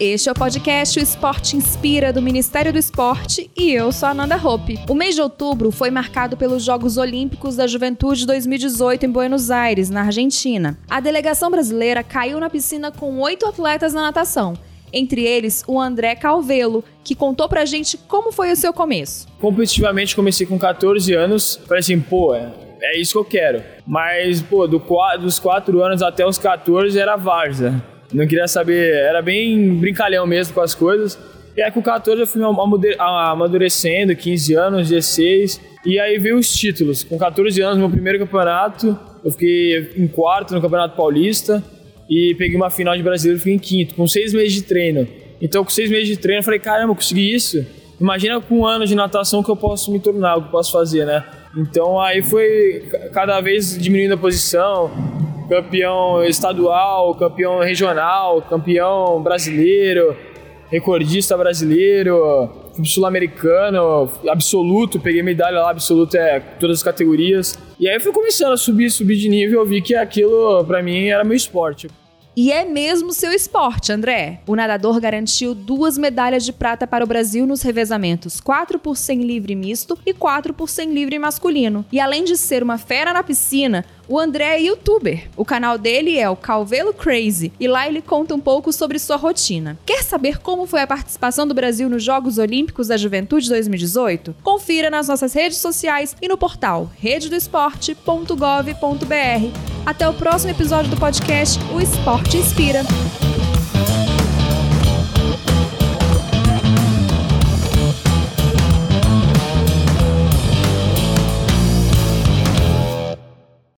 Este é o podcast O Esporte Inspira do Ministério do Esporte e eu sou a Ananda Hope. O mês de outubro foi marcado pelos Jogos Olímpicos da Juventude 2018 em Buenos Aires, na Argentina. A delegação brasileira caiu na piscina com oito atletas na natação. Entre eles, o André Calvelo, que contou pra gente como foi o seu começo. Competitivamente comecei com 14 anos, falei assim, pô, é, é isso que eu quero. Mas, pô, do, dos 4 anos até os 14 era várzea não queria saber, era bem brincalhão mesmo com as coisas. E aí com 14 eu fui amadurecendo, 15 anos, 16. E aí veio os títulos. Com 14 anos, meu primeiro campeonato, eu fiquei em quarto no Campeonato Paulista. E peguei uma final de brasileiro fiquei em quinto, com seis meses de treino. Então, com seis meses de treino, eu falei, caramba, eu consegui isso. Imagina com um ano de natação que eu posso me tornar, o que eu posso fazer, né? Então aí foi cada vez diminuindo a posição, campeão estadual, campeão regional, campeão brasileiro, recordista brasileiro, sul-americano, absoluto, peguei medalha lá, absoluto é todas as categorias. E aí fui começando a subir, subir de nível, eu vi que aquilo para mim era meu esporte. E é mesmo seu esporte, André. O nadador garantiu duas medalhas de prata para o Brasil nos revezamentos 4 por 100 livre misto e 4 por 100 livre masculino. E além de ser uma fera na piscina, o André é youtuber. O canal dele é o Calvelo Crazy e lá ele conta um pouco sobre sua rotina. Quer saber como foi a participação do Brasil nos Jogos Olímpicos da Juventude 2018? Confira nas nossas redes sociais e no portal rededoesporte.gov.br. Até o próximo episódio do podcast O Esporte Inspira.